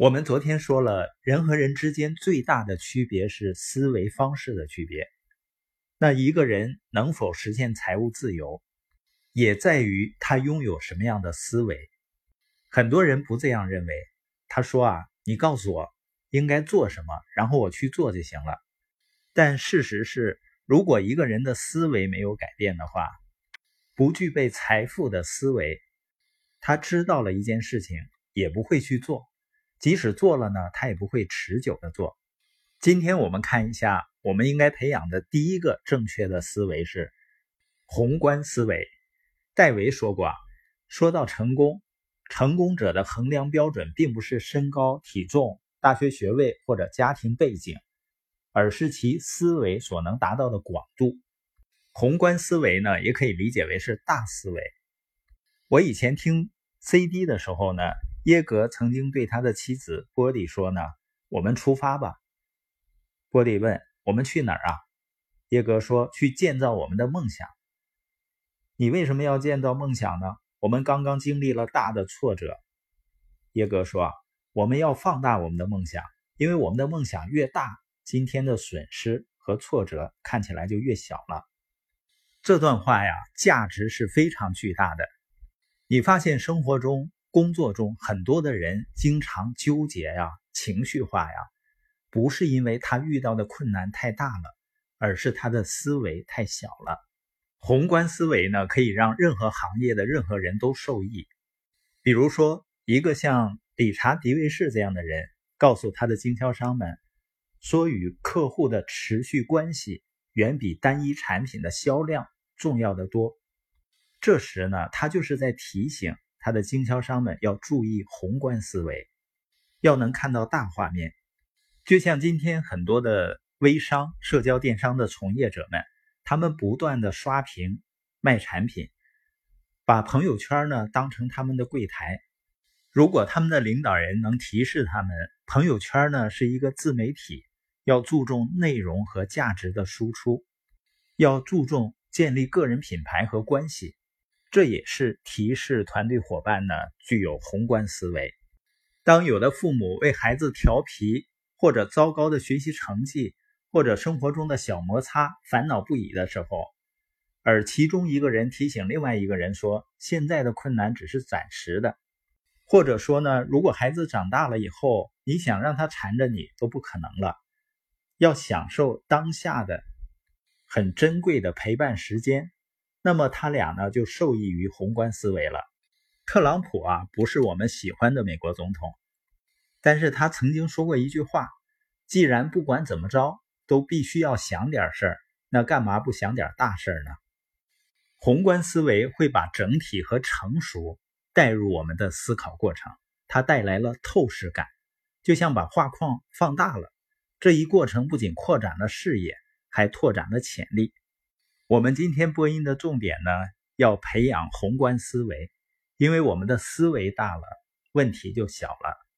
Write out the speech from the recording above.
我们昨天说了，人和人之间最大的区别是思维方式的区别。那一个人能否实现财务自由，也在于他拥有什么样的思维。很多人不这样认为，他说啊，你告诉我应该做什么，然后我去做就行了。但事实是，如果一个人的思维没有改变的话，不具备财富的思维，他知道了一件事情也不会去做。即使做了呢，他也不会持久的做。今天我们看一下，我们应该培养的第一个正确的思维是宏观思维。戴维说过啊，说到成功，成功者的衡量标准并不是身高、体重、大学学位或者家庭背景，而是其思维所能达到的广度。宏观思维呢，也可以理解为是大思维。我以前听 CD 的时候呢。耶格曾经对他的妻子波蒂说：“呢，我们出发吧。”波蒂问：“我们去哪儿啊？”耶格说：“去建造我们的梦想。”你为什么要建造梦想呢？我们刚刚经历了大的挫折。耶格说：“我们要放大我们的梦想，因为我们的梦想越大，今天的损失和挫折看起来就越小了。”这段话呀，价值是非常巨大的。你发现生活中？工作中很多的人经常纠结呀、情绪化呀，不是因为他遇到的困难太大了，而是他的思维太小了。宏观思维呢，可以让任何行业的任何人都受益。比如说，一个像理查·迪维士这样的人，告诉他的经销商们，说与客户的持续关系远比单一产品的销量重要的多。这时呢，他就是在提醒。他的经销商们要注意宏观思维，要能看到大画面。就像今天很多的微商、社交电商的从业者们，他们不断的刷屏卖产品，把朋友圈呢当成他们的柜台。如果他们的领导人能提示他们，朋友圈呢是一个自媒体，要注重内容和价值的输出，要注重建立个人品牌和关系。这也是提示团队伙伴呢具有宏观思维。当有的父母为孩子调皮，或者糟糕的学习成绩，或者生活中的小摩擦烦恼不已的时候，而其中一个人提醒另外一个人说：“现在的困难只是暂时的。”或者说呢，如果孩子长大了以后，你想让他缠着你都不可能了，要享受当下的很珍贵的陪伴时间。那么他俩呢就受益于宏观思维了。特朗普啊不是我们喜欢的美国总统，但是他曾经说过一句话：既然不管怎么着都必须要想点事儿，那干嘛不想点大事呢？宏观思维会把整体和成熟带入我们的思考过程，它带来了透视感，就像把画框放大了。这一过程不仅扩展了视野，还拓展了潜力。我们今天播音的重点呢，要培养宏观思维，因为我们的思维大了，问题就小了。